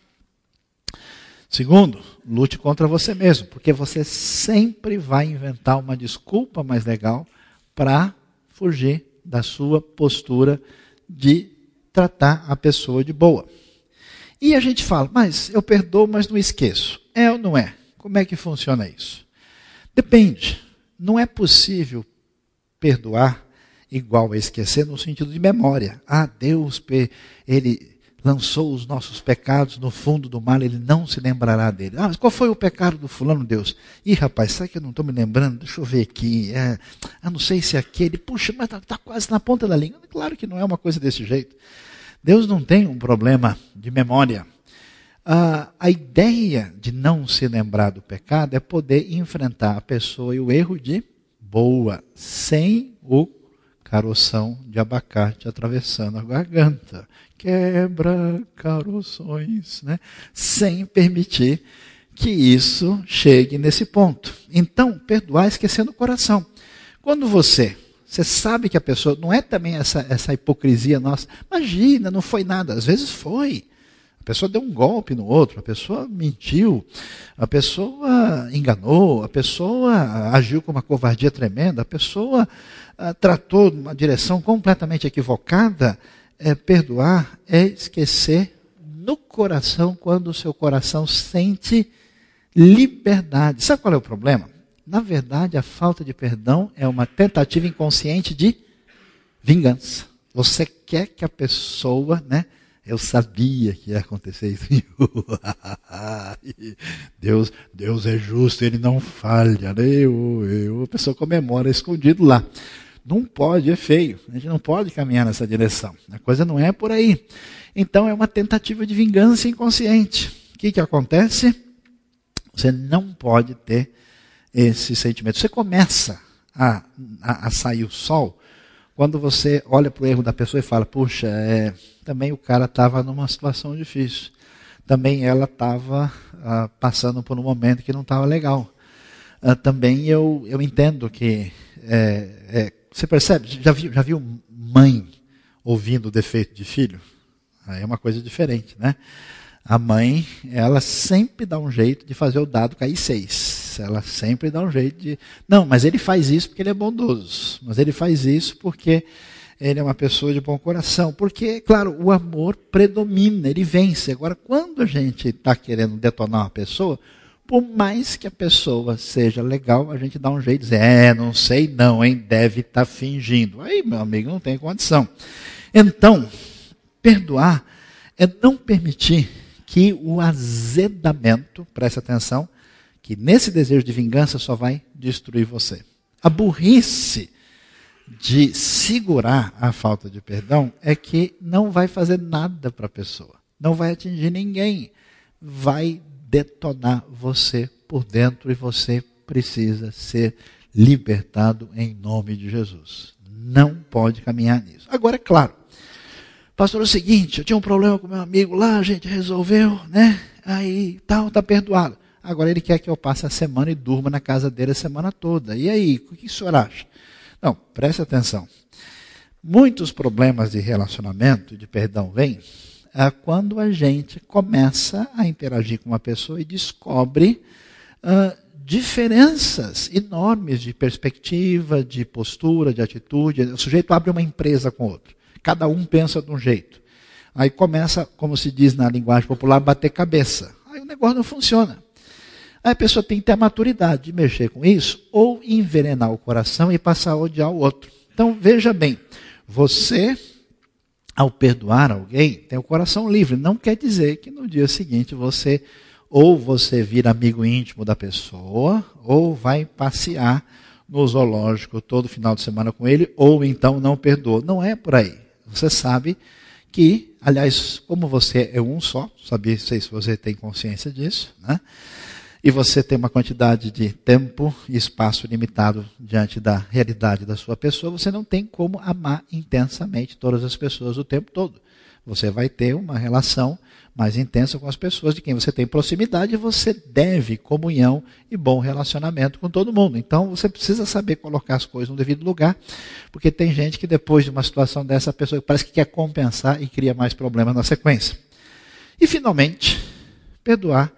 Segundo, lute contra você mesmo, porque você sempre vai inventar uma desculpa mais legal para fugir da sua postura de tratar a pessoa de boa. E a gente fala, mas eu perdoo, mas não esqueço. É ou não é? Como é que funciona isso? Depende. Não é possível perdoar igual a esquecer no sentido de memória. Ah, Deus, ele lançou os nossos pecados no fundo do mar, ele não se lembrará dele. Ah, mas qual foi o pecado do fulano, Deus? Ih, rapaz, sabe que eu não estou me lembrando? Deixa eu ver aqui. É, ah, não sei se é aquele. Puxa, mas está tá quase na ponta da língua. Claro que não é uma coisa desse jeito. Deus não tem um problema de memória. a, a ideia de não se lembrar do pecado é poder enfrentar a pessoa e o erro de boa, sem o caroção de abacate atravessando a garganta. Quebra caroções, né? sem permitir que isso chegue nesse ponto. Então, perdoar esquecendo o coração. Quando você, você sabe que a pessoa, não é também essa, essa hipocrisia nossa, imagina, não foi nada, às vezes foi. A pessoa deu um golpe no outro, a pessoa mentiu, a pessoa enganou, a pessoa agiu com uma covardia tremenda, a pessoa ah, tratou uma direção completamente equivocada. É, perdoar é esquecer no coração quando o seu coração sente liberdade. Sabe qual é o problema? Na verdade, a falta de perdão é uma tentativa inconsciente de vingança. Você quer que a pessoa, né? Eu sabia que ia acontecer isso. [LAUGHS] Deus, Deus é justo, ele não falha. Né? Eu, eu, a pessoa comemora escondido lá. Não pode, é feio. A gente não pode caminhar nessa direção. A coisa não é por aí. Então é uma tentativa de vingança inconsciente. O que, que acontece? Você não pode ter esse sentimento. Você começa a, a, a sair o sol quando você olha para o erro da pessoa e fala, puxa, é, também o cara estava numa situação difícil. Também ela estava ah, passando por um momento que não estava legal. Ah, também eu, eu entendo que. É, é, você percebe? Já viu, já viu mãe ouvindo o defeito de filho? Aí é uma coisa diferente, né? A mãe, ela sempre dá um jeito de fazer o dado cair seis ela sempre dá um jeito de. Não, mas ele faz isso porque ele é bondoso. Mas ele faz isso porque ele é uma pessoa de bom coração. Porque, claro, o amor predomina, ele vence. Agora, quando a gente está querendo detonar uma pessoa, por mais que a pessoa seja legal, a gente dá um jeito de dizer, é, não sei não, hein, deve estar tá fingindo. Aí, meu amigo, não tem condição. Então, perdoar é não permitir que o azedamento, preste atenção, que nesse desejo de vingança só vai destruir você. A burrice de segurar a falta de perdão é que não vai fazer nada para a pessoa, não vai atingir ninguém, vai detonar você por dentro e você precisa ser libertado em nome de Jesus. Não pode caminhar nisso. Agora, é claro, pastor, é o seguinte, eu tinha um problema com meu amigo lá, a gente resolveu, né? Aí tal, está perdoado. Agora ele quer que eu passe a semana e durma na casa dele a semana toda. E aí, o que o senhor acha? Não, preste atenção. Muitos problemas de relacionamento, de perdão, vêm é quando a gente começa a interagir com uma pessoa e descobre uh, diferenças enormes de perspectiva, de postura, de atitude. O sujeito abre uma empresa com outro. Cada um pensa de um jeito. Aí começa, como se diz na linguagem popular, bater cabeça. Aí o negócio não funciona. Aí a pessoa tem que ter a maturidade de mexer com isso ou envenenar o coração e passar a odiar o outro. Então veja bem, você, ao perdoar alguém, tem o coração livre. Não quer dizer que no dia seguinte você ou você vira amigo íntimo da pessoa, ou vai passear no zoológico todo final de semana com ele, ou então não perdoa. Não é por aí. Você sabe que, aliás, como você é um só, sabia sei se você tem consciência disso, né? E você tem uma quantidade de tempo e espaço limitado diante da realidade da sua pessoa, você não tem como amar intensamente todas as pessoas o tempo todo. Você vai ter uma relação mais intensa com as pessoas de quem você tem proximidade e você deve comunhão e bom relacionamento com todo mundo. Então você precisa saber colocar as coisas no devido lugar, porque tem gente que depois de uma situação dessa, a pessoa parece que quer compensar e cria mais problemas na sequência. E finalmente, perdoar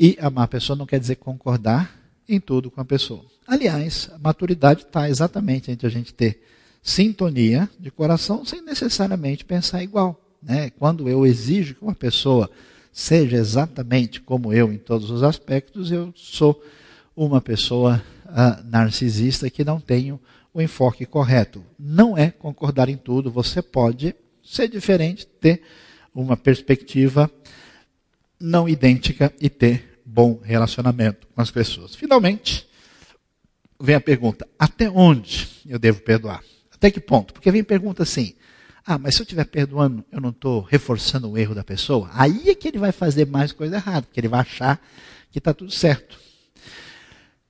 e amar a pessoa não quer dizer concordar em tudo com a pessoa. Aliás, a maturidade está exatamente entre a gente ter sintonia de coração sem necessariamente pensar igual. Né? Quando eu exijo que uma pessoa seja exatamente como eu em todos os aspectos, eu sou uma pessoa uh, narcisista que não tenho o enfoque correto. Não é concordar em tudo, você pode ser diferente, ter uma perspectiva não idêntica e ter bom relacionamento com as pessoas. Finalmente, vem a pergunta: até onde eu devo perdoar? Até que ponto? Porque vem pergunta assim: Ah, mas se eu estiver perdoando, eu não estou reforçando o erro da pessoa? Aí é que ele vai fazer mais coisa errada, porque ele vai achar que está tudo certo.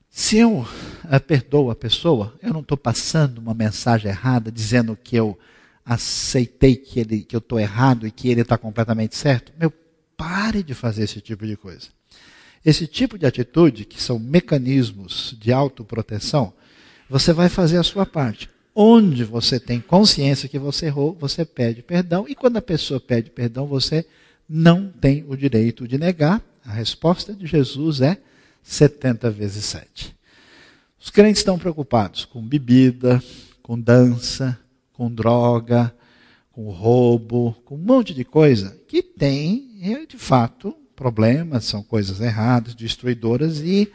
Se eu uh, perdoo a pessoa, eu não estou passando uma mensagem errada dizendo que eu aceitei que, ele, que eu estou errado e que ele está completamente certo. Meu, pare de fazer esse tipo de coisa. Esse tipo de atitude, que são mecanismos de autoproteção, você vai fazer a sua parte. Onde você tem consciência que você errou, você pede perdão. E quando a pessoa pede perdão, você não tem o direito de negar. A resposta de Jesus é 70 vezes 7. Os crentes estão preocupados com bebida, com dança, com droga, com roubo, com um monte de coisa que tem, é, de fato, problemas, são coisas erradas, destruidoras e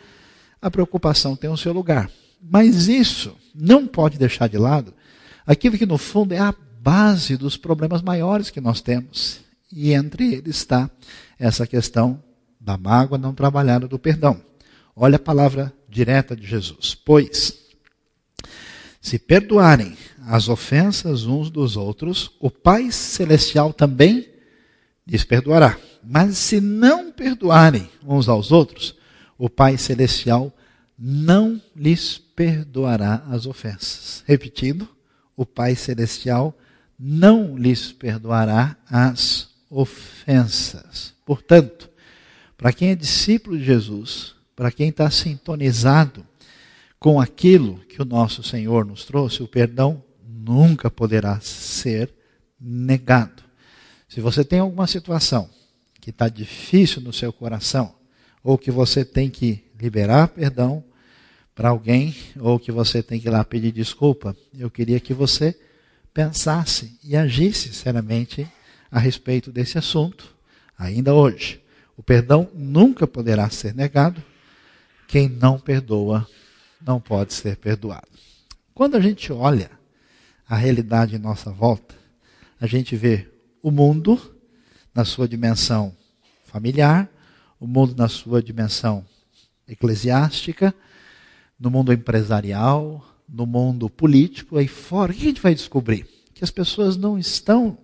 a preocupação tem o seu lugar. Mas isso não pode deixar de lado aquilo que no fundo é a base dos problemas maiores que nós temos. E entre eles está essa questão da mágoa não trabalhada do perdão. Olha a palavra direta de Jesus. Pois, se perdoarem as ofensas uns dos outros, o Pai Celestial também lhes perdoará. Mas se não perdoarem uns aos outros, o Pai Celestial não lhes perdoará as ofensas. Repetindo, o Pai Celestial não lhes perdoará as ofensas. Portanto, para quem é discípulo de Jesus, para quem está sintonizado com aquilo que o nosso Senhor nos trouxe, o perdão nunca poderá ser negado. Se você tem alguma situação que está difícil no seu coração, ou que você tem que liberar perdão para alguém, ou que você tem que ir lá pedir desculpa, eu queria que você pensasse e agisse seriamente a respeito desse assunto, ainda hoje. O perdão nunca poderá ser negado. Quem não perdoa não pode ser perdoado. Quando a gente olha a realidade em nossa volta, a gente vê o mundo na sua dimensão familiar, o mundo na sua dimensão eclesiástica, no mundo empresarial, no mundo político, aí fora. O que a gente vai descobrir? Que as pessoas não estão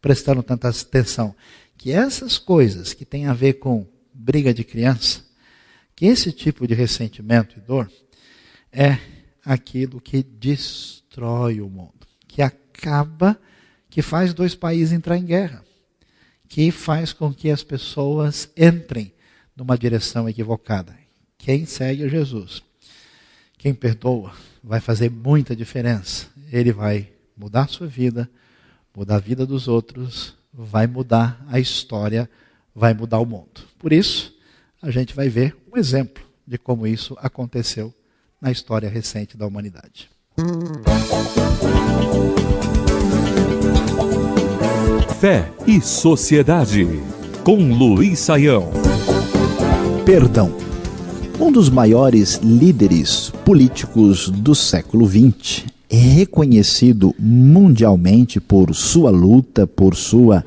prestando tanta atenção. Que essas coisas que têm a ver com briga de criança, que esse tipo de ressentimento e dor é aquilo que destrói o mundo, que acaba que faz dois países entrar em guerra, que faz com que as pessoas entrem numa direção equivocada. Quem segue Jesus, quem perdoa, vai fazer muita diferença. Ele vai mudar sua vida, mudar a vida dos outros, vai mudar a história, vai mudar o mundo. Por isso, a gente vai ver um exemplo de como isso aconteceu na história recente da humanidade. Fé e Sociedade, com Luiz Saião. Perdão. Um dos maiores líderes políticos do século XX é reconhecido mundialmente por sua luta, por sua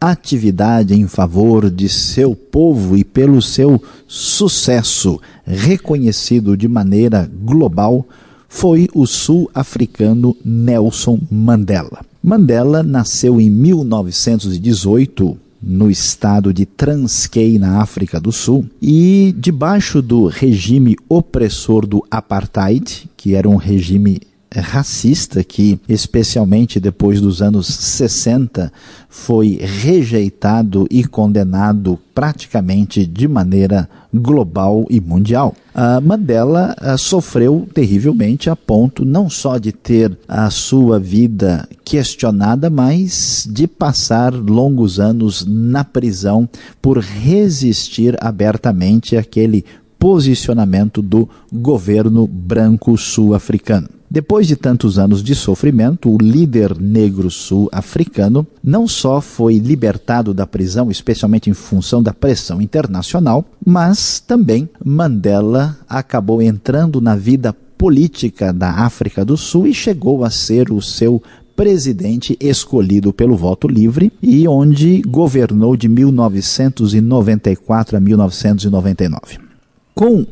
atividade em favor de seu povo e pelo seu sucesso, reconhecido de maneira global, foi o sul-africano Nelson Mandela. Mandela nasceu em 1918 no estado de Transkei, na África do Sul, e debaixo do regime opressor do apartheid, que era um regime racista que, especialmente depois dos anos 60, foi rejeitado e condenado praticamente de maneira global e mundial. A Mandela a, sofreu terrivelmente a ponto não só de ter a sua vida questionada, mas de passar longos anos na prisão por resistir abertamente àquele posicionamento do governo branco sul-africano. Depois de tantos anos de sofrimento, o líder negro sul-africano não só foi libertado da prisão, especialmente em função da pressão internacional, mas também Mandela acabou entrando na vida política da África do Sul e chegou a ser o seu presidente escolhido pelo voto livre e onde governou de 1994 a 1999. Com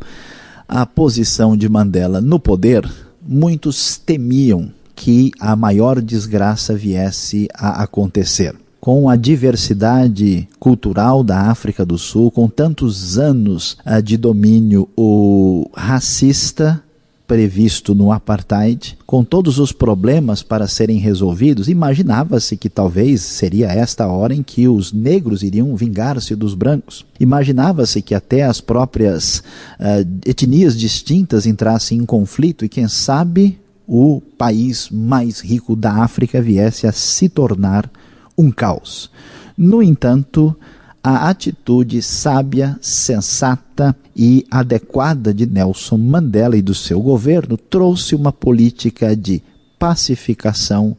a posição de Mandela no poder, muitos temiam que a maior desgraça viesse a acontecer. Com a diversidade cultural da África do Sul, com tantos anos uh, de domínio o racista, previsto no apartheid, com todos os problemas para serem resolvidos, imaginava-se que talvez seria esta a hora em que os negros iriam vingar-se dos brancos. Imaginava-se que até as próprias uh, etnias distintas entrassem em conflito e, quem sabe, o país mais rico da África viesse a se tornar um caos. No entanto, a atitude sábia, sensata e adequada de Nelson Mandela e do seu governo trouxe uma política de pacificação,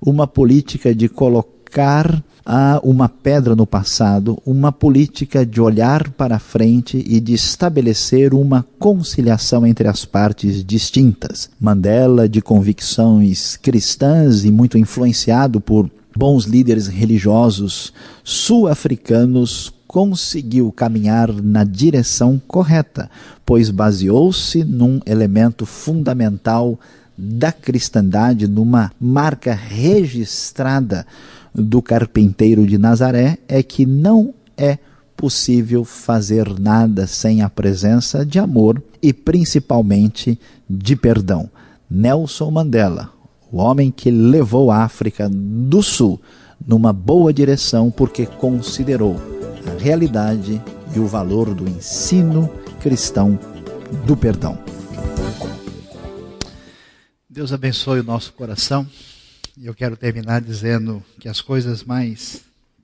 uma política de colocar ah, uma pedra no passado, uma política de olhar para frente e de estabelecer uma conciliação entre as partes distintas. Mandela, de convicções cristãs e muito influenciado por bons líderes religiosos sul-africanos conseguiu caminhar na direção correta, pois baseou-se num elemento fundamental da cristandade, numa marca registrada do carpinteiro de Nazaré, é que não é possível fazer nada sem a presença de amor e principalmente de perdão. Nelson Mandela, o homem que levou a África do Sul numa boa direção porque considerou a realidade e o valor do ensino cristão do perdão. Deus abençoe o nosso coração. E eu quero terminar dizendo que as coisas mais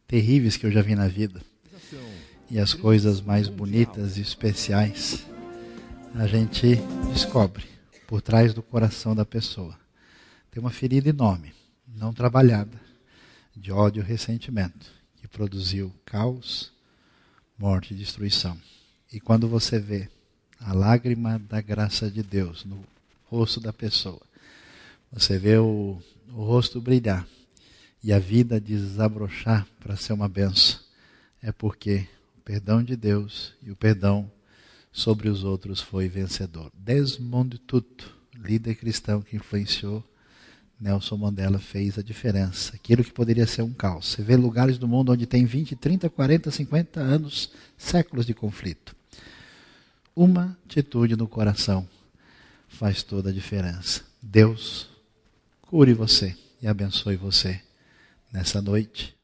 terríveis que eu já vi na vida e as coisas mais bonitas e especiais a gente descobre por trás do coração da pessoa. Tem uma ferida enorme, não trabalhada, de ódio e ressentimento, que produziu caos, morte e destruição. E quando você vê a lágrima da graça de Deus no rosto da pessoa, você vê o, o rosto brilhar e a vida desabrochar para ser uma benção, é porque o perdão de Deus e o perdão sobre os outros foi vencedor. Desmond Tutu, líder cristão que influenciou Nelson Mandela fez a diferença. Aquilo que poderia ser um caos. Você vê lugares do mundo onde tem 20, 30, 40, 50 anos, séculos de conflito. Uma atitude no coração faz toda a diferença. Deus cure você e abençoe você nessa noite